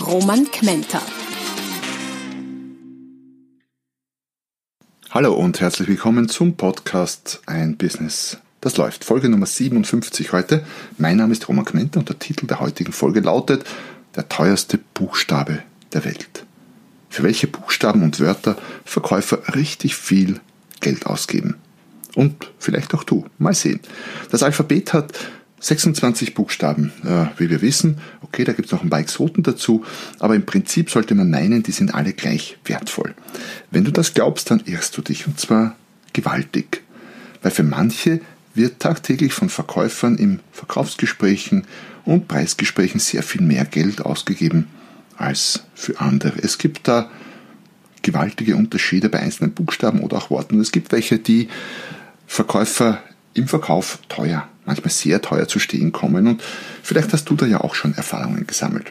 Roman Kmenter. Hallo und herzlich willkommen zum Podcast Ein Business. Das läuft. Folge Nummer 57 heute. Mein Name ist Roman Kmenter und der Titel der heutigen Folge lautet Der teuerste Buchstabe der Welt. Für welche Buchstaben und Wörter Verkäufer richtig viel Geld ausgeben. Und vielleicht auch du. Mal sehen. Das Alphabet hat 26 Buchstaben, äh, wie wir wissen. Okay, da gibt es noch ein paar Exoten dazu, aber im Prinzip sollte man meinen, die sind alle gleich wertvoll. Wenn du das glaubst, dann irrst du dich und zwar gewaltig. Weil für manche wird tagtäglich von Verkäufern im Verkaufsgesprächen und Preisgesprächen sehr viel mehr Geld ausgegeben als für andere. Es gibt da gewaltige Unterschiede bei einzelnen Buchstaben oder auch Worten. Und es gibt welche, die Verkäufer im Verkauf teuer, manchmal sehr teuer zu stehen kommen. Und vielleicht hast du da ja auch schon Erfahrungen gesammelt.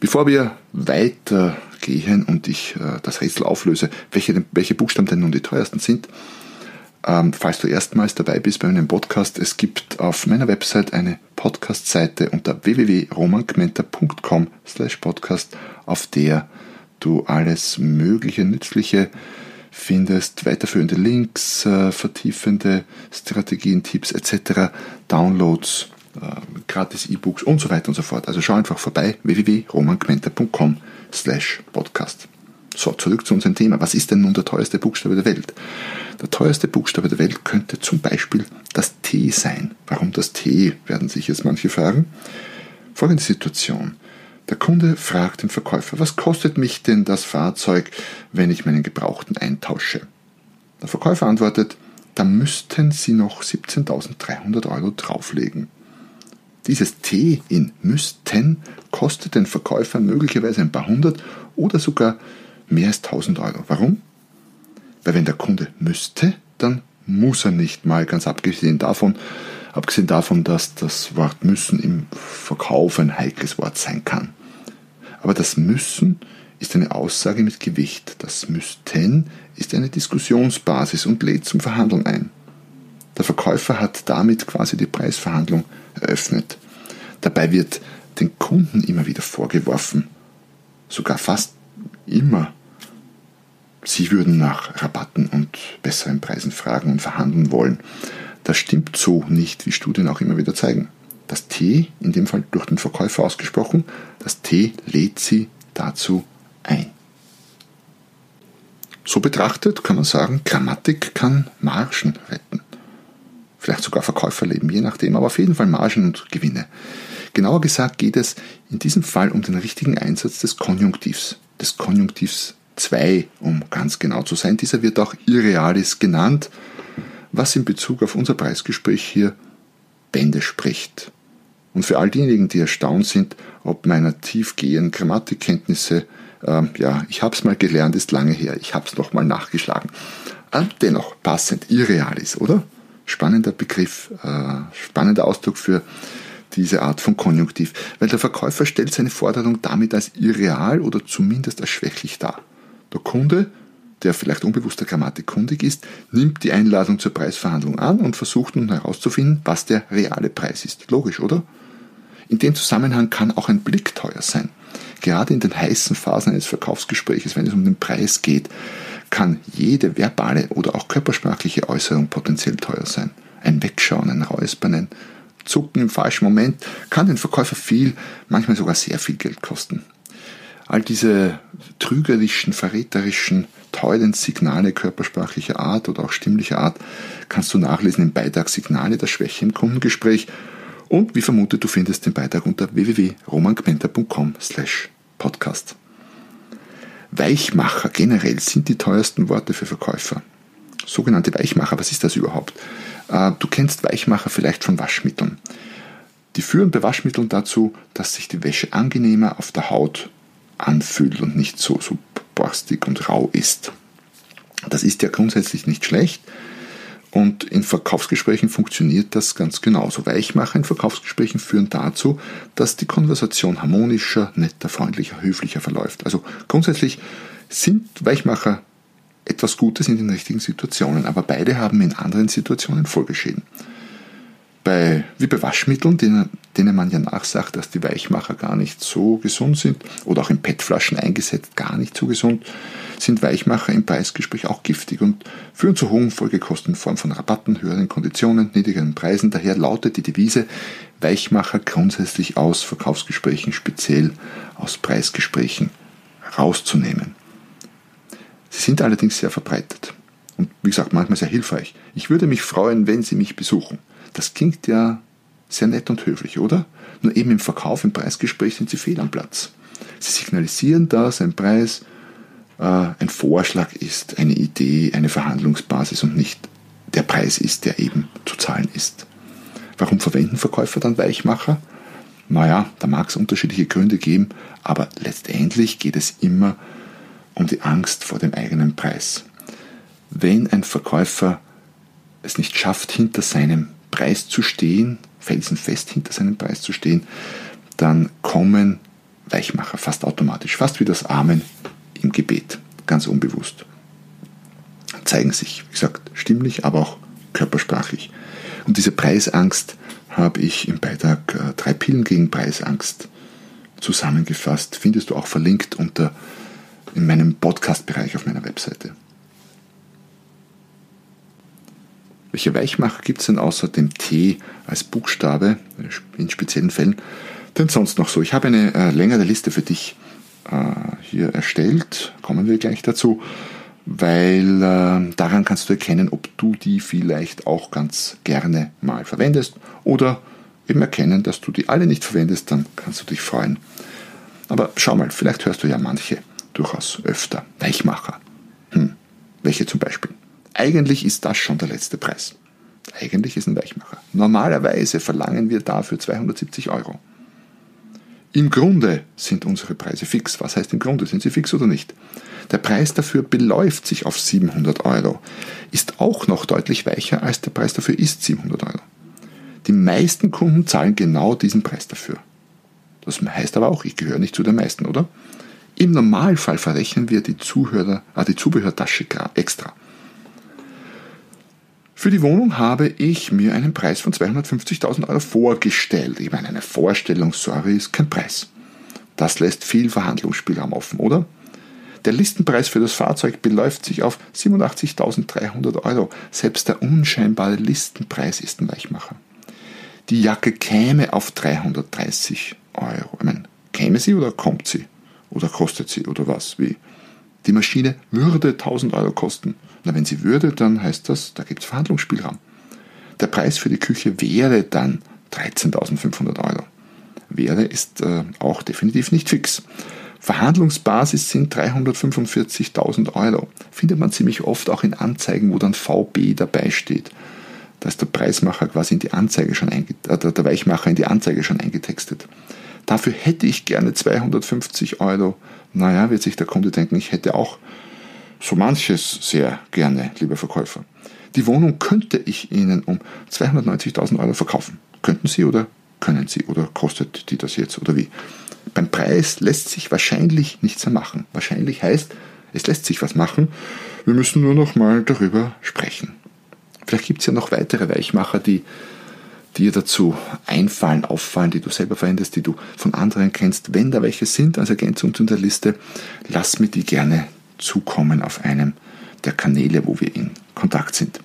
Bevor wir weitergehen und ich äh, das Rätsel auflöse, welche, welche Buchstaben denn nun die teuersten sind, ähm, falls du erstmals dabei bist bei meinem Podcast, es gibt auf meiner Website eine Podcast-Seite unter www.romankmenta.com slash podcast, auf der du alles mögliche Nützliche findest weiterführende Links, äh, vertiefende Strategien, Tipps etc., Downloads, äh, gratis E-Books und so weiter und so fort. Also schau einfach vorbei www.romangmenta.com slash podcast. So, zurück zu unserem Thema. Was ist denn nun der teuerste Buchstabe der Welt? Der teuerste Buchstabe der Welt könnte zum Beispiel das T sein. Warum das T, werden sich jetzt manche fragen. Folgende Situation. Der Kunde fragt den Verkäufer, was kostet mich denn das Fahrzeug, wenn ich meinen Gebrauchten eintausche? Der Verkäufer antwortet, da müssten Sie noch 17.300 Euro drauflegen. Dieses T in müssten kostet den Verkäufer möglicherweise ein paar hundert oder sogar mehr als 1000 Euro. Warum? Weil wenn der Kunde müsste, dann muss er nicht mal, ganz abgesehen davon, abgesehen davon, dass das Wort müssen im Verkauf ein heikles Wort sein kann. Aber das müssen ist eine Aussage mit Gewicht. Das müssten ist eine Diskussionsbasis und lädt zum Verhandeln ein. Der Verkäufer hat damit quasi die Preisverhandlung eröffnet. Dabei wird den Kunden immer wieder vorgeworfen, sogar fast immer, sie würden nach Rabatten und besseren Preisen fragen und verhandeln wollen. Das stimmt so nicht, wie Studien auch immer wieder zeigen. Das T, in dem Fall durch den Verkäufer ausgesprochen, das T lädt sie dazu ein. So betrachtet kann man sagen, Grammatik kann Margen retten. Vielleicht sogar Verkäuferleben, je nachdem, aber auf jeden Fall Margen und Gewinne. Genauer gesagt geht es in diesem Fall um den richtigen Einsatz des Konjunktivs, des Konjunktivs 2, um ganz genau zu sein. Dieser wird auch Irrealis genannt was in Bezug auf unser Preisgespräch hier Bände spricht. Und für all diejenigen, die erstaunt sind, ob meiner tiefgehenden Grammatikkenntnisse, äh, ja, ich habe es mal gelernt, ist lange her, ich habe es nochmal nachgeschlagen. Äh, dennoch passend, irreal ist, oder? Spannender Begriff, äh, spannender Ausdruck für diese Art von Konjunktiv, weil der Verkäufer stellt seine Forderung damit als irreal oder zumindest als schwächlich dar. Der Kunde der vielleicht unbewusster Grammatik kundig ist, nimmt die Einladung zur Preisverhandlung an und versucht nun herauszufinden, was der reale Preis ist. Logisch, oder? In dem Zusammenhang kann auch ein Blick teuer sein. Gerade in den heißen Phasen eines Verkaufsgespräches, wenn es um den Preis geht, kann jede verbale oder auch körpersprachliche Äußerung potenziell teuer sein. Ein Wegschauen, ein Räuspern, ein Zucken im falschen Moment kann den Verkäufer viel, manchmal sogar sehr viel Geld kosten. All diese trügerischen, verräterischen, teuren Signale körpersprachlicher Art oder auch stimmlicher Art kannst du nachlesen im Beitrag Signale der Schwäche im Kundengespräch und wie vermutet, du findest den Beitrag unter www.romangmenta.com slash podcast. Weichmacher generell sind die teuersten Worte für Verkäufer. Sogenannte Weichmacher, was ist das überhaupt? Äh, du kennst Weichmacher vielleicht von Waschmitteln. Die führen bei Waschmitteln dazu, dass sich die Wäsche angenehmer auf der Haut anfühlt und nicht so, so borstig und rau ist. Das ist ja grundsätzlich nicht schlecht. Und in Verkaufsgesprächen funktioniert das ganz genauso. Weichmacher in Verkaufsgesprächen führen dazu, dass die Konversation harmonischer, netter, freundlicher, höflicher verläuft. Also grundsätzlich sind Weichmacher etwas Gutes in den richtigen Situationen, aber beide haben in anderen Situationen Folgeschäden bei, wie bei Waschmitteln, denen, denen man ja nachsagt, dass die Weichmacher gar nicht so gesund sind oder auch in PET-Flaschen eingesetzt gar nicht so gesund, sind Weichmacher im Preisgespräch auch giftig und führen zu hohen Folgekosten in Form von Rabatten, höheren Konditionen, niedrigeren Preisen. Daher lautet die Devise Weichmacher grundsätzlich aus Verkaufsgesprächen, speziell aus Preisgesprächen rauszunehmen. Sie sind allerdings sehr verbreitet und wie gesagt manchmal sehr hilfreich. Ich würde mich freuen, wenn Sie mich besuchen. Das klingt ja sehr nett und höflich, oder? Nur eben im Verkauf, im Preisgespräch sind sie fehl am Platz. Sie signalisieren, dass ein Preis äh, ein Vorschlag ist, eine Idee, eine Verhandlungsbasis und nicht der Preis ist, der eben zu zahlen ist. Warum verwenden Verkäufer dann Weichmacher? Naja, da mag es unterschiedliche Gründe geben, aber letztendlich geht es immer um die Angst vor dem eigenen Preis. Wenn ein Verkäufer es nicht schafft, hinter seinem Preis zu stehen, felsenfest hinter seinem Preis zu stehen, dann kommen Weichmacher fast automatisch, fast wie das Amen im Gebet, ganz unbewusst. Zeigen sich, wie gesagt, stimmlich, aber auch körpersprachlich. Und diese Preisangst habe ich im Beitrag äh, Drei Pillen gegen Preisangst zusammengefasst. Findest du auch verlinkt unter in meinem Podcast-Bereich auf meiner Webseite. Welche Weichmacher gibt es denn außer dem T als Buchstabe in speziellen Fällen denn sonst noch so? Ich habe eine äh, längere Liste für dich äh, hier erstellt, kommen wir gleich dazu, weil äh, daran kannst du erkennen, ob du die vielleicht auch ganz gerne mal verwendest oder eben erkennen, dass du die alle nicht verwendest, dann kannst du dich freuen. Aber schau mal, vielleicht hörst du ja manche durchaus öfter. Weichmacher. Hm. Welche zum Beispiel? Eigentlich ist das schon der letzte Preis. Eigentlich ist ein Weichmacher. Normalerweise verlangen wir dafür 270 Euro. Im Grunde sind unsere Preise fix. Was heißt im Grunde? Sind sie fix oder nicht? Der Preis dafür beläuft sich auf 700 Euro, ist auch noch deutlich weicher als der Preis dafür ist 700 Euro. Die meisten Kunden zahlen genau diesen Preis dafür. Das heißt aber auch, ich gehöre nicht zu den meisten, oder? Im Normalfall verrechnen wir die, Zuhörer, äh, die Zubehörtasche extra. Für die Wohnung habe ich mir einen Preis von 250.000 Euro vorgestellt. Ich meine, eine Vorstellung, sorry, ist kein Preis. Das lässt viel Verhandlungsspielraum offen, oder? Der Listenpreis für das Fahrzeug beläuft sich auf 87.300 Euro. Selbst der unscheinbare Listenpreis ist ein Weichmacher. Die Jacke käme auf 330 Euro. Ich meine, käme sie oder kommt sie? Oder kostet sie oder was? Wie? Die Maschine würde 1000 Euro kosten. Na, wenn sie würde, dann heißt das, da gibt es Verhandlungsspielraum. Der Preis für die Küche wäre dann 13.500 Euro. Wäre ist äh, auch definitiv nicht fix. Verhandlungsbasis sind 345.000 Euro. Findet man ziemlich oft auch in Anzeigen, wo dann VB dabei steht. Da ist der Preismacher quasi in die Anzeige schon äh, der Weichmacher in die Anzeige schon eingetextet. Dafür hätte ich gerne 250 Euro. Naja, wird sich der Kunde denken, ich hätte auch so manches sehr gerne, lieber Verkäufer. Die Wohnung könnte ich Ihnen um 290.000 Euro verkaufen. Könnten Sie oder können Sie oder kostet die das jetzt oder wie? Beim Preis lässt sich wahrscheinlich nichts mehr machen. Wahrscheinlich heißt, es lässt sich was machen. Wir müssen nur noch mal darüber sprechen. Vielleicht gibt es ja noch weitere Weichmacher, die dir dazu einfallen, auffallen, die du selber verwendest, die du von anderen kennst. Wenn da welche sind als Ergänzung zu der Liste, lass mir die gerne zukommen auf einem der Kanäle, wo wir in Kontakt sind.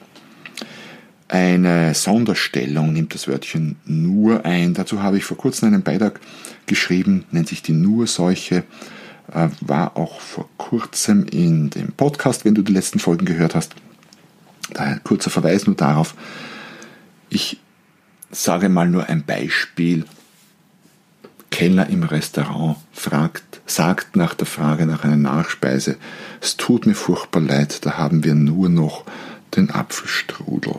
Eine Sonderstellung nimmt das Wörtchen nur ein. Dazu habe ich vor kurzem einen Beitrag geschrieben, nennt sich die Nur-Seuche, äh, war auch vor kurzem in dem Podcast, wenn du die letzten Folgen gehört hast. Daher kurzer Verweis nur darauf. Ich sage mal nur ein Beispiel. Kellner im Restaurant fragt, sagt nach der Frage nach einer Nachspeise, es tut mir furchtbar leid, da haben wir nur noch den Apfelstrudel.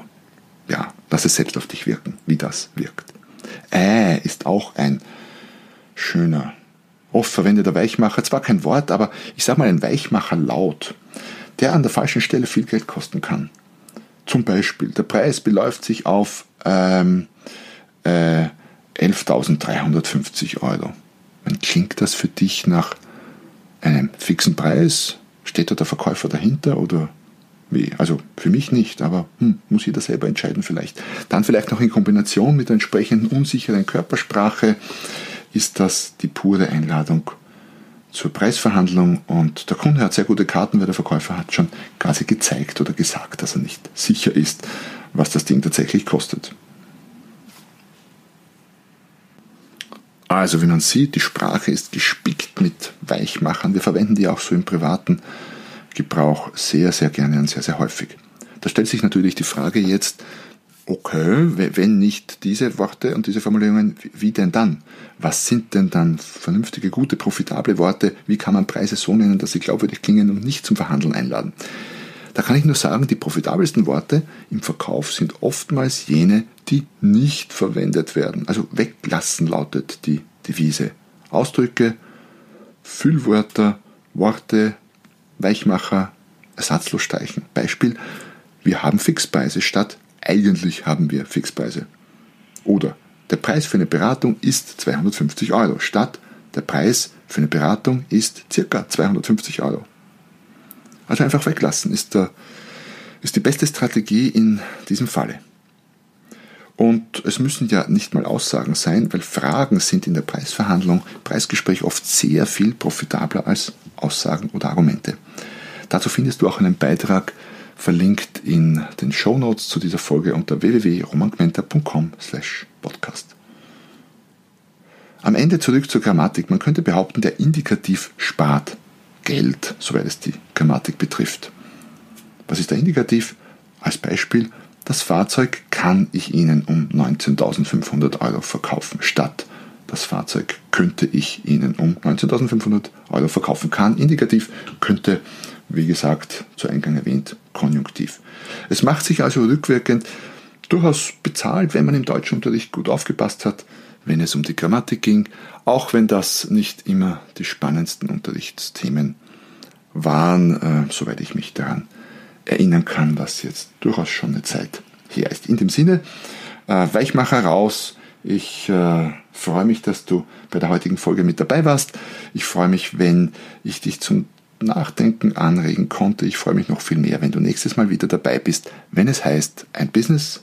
Ja, lass es selbst auf dich wirken, wie das wirkt. Äh ist auch ein schöner, oft verwendeter Weichmacher. Zwar kein Wort, aber ich sage mal ein Weichmacher laut, der an der falschen Stelle viel Geld kosten kann. Zum Beispiel, der Preis beläuft sich auf ähm, äh, 11.350 Euro. klingt das für dich nach einem fixen Preis? Steht da der Verkäufer dahinter oder wie? Also für mich nicht, aber hm, muss jeder selber entscheiden vielleicht. Dann vielleicht noch in Kombination mit der entsprechenden unsicheren Körpersprache ist das die pure Einladung zur Preisverhandlung und der Kunde hat sehr gute Karten, weil der Verkäufer hat schon quasi gezeigt oder gesagt, dass er nicht sicher ist, was das Ding tatsächlich kostet. Also wie man sieht, die Sprache ist gespickt mit Weichmachern. Wir verwenden die auch so im privaten Gebrauch sehr, sehr gerne und sehr, sehr häufig. Da stellt sich natürlich die Frage jetzt, okay, wenn nicht diese Worte und diese Formulierungen, wie denn dann? Was sind denn dann vernünftige, gute, profitable Worte? Wie kann man Preise so nennen, dass sie glaubwürdig klingen und nicht zum Verhandeln einladen? Da kann ich nur sagen, die profitabelsten Worte im Verkauf sind oftmals jene, die nicht verwendet werden. Also weglassen lautet die Devise. Ausdrücke, Füllwörter, Worte, Weichmacher, ersatzlos streichen. Beispiel, wir haben Fixpreise statt eigentlich haben wir Fixpreise. Oder der Preis für eine Beratung ist 250 Euro statt der Preis für eine Beratung ist circa 250 Euro. Also einfach weglassen ist, der, ist die beste Strategie in diesem Falle. Und es müssen ja nicht mal Aussagen sein, weil Fragen sind in der Preisverhandlung, Preisgespräch oft sehr viel profitabler als Aussagen oder Argumente. Dazu findest du auch einen Beitrag verlinkt in den Show Notes zu dieser Folge unter www.romangmenta.com/podcast. Am Ende zurück zur Grammatik. Man könnte behaupten, der Indikativ spart Geld, soweit es die Grammatik betrifft. Was ist der Indikativ? Als Beispiel, das Fahrzeug kann ich Ihnen um 19.500 Euro verkaufen, statt das Fahrzeug könnte ich Ihnen um 19.500 Euro verkaufen. Kann Indikativ könnte wie gesagt, zu Eingang erwähnt, konjunktiv. Es macht sich also rückwirkend durchaus bezahlt, wenn man im Deutschunterricht gut aufgepasst hat, wenn es um die Grammatik ging, auch wenn das nicht immer die spannendsten Unterrichtsthemen waren, äh, soweit ich mich daran erinnern kann, was jetzt durchaus schon eine Zeit her ist. In dem Sinne, äh, Weichmacher raus. Ich äh, freue mich, dass du bei der heutigen Folge mit dabei warst. Ich freue mich, wenn ich dich zum Nachdenken anregen konnte. Ich freue mich noch viel mehr, wenn du nächstes Mal wieder dabei bist, wenn es heißt, ein Business,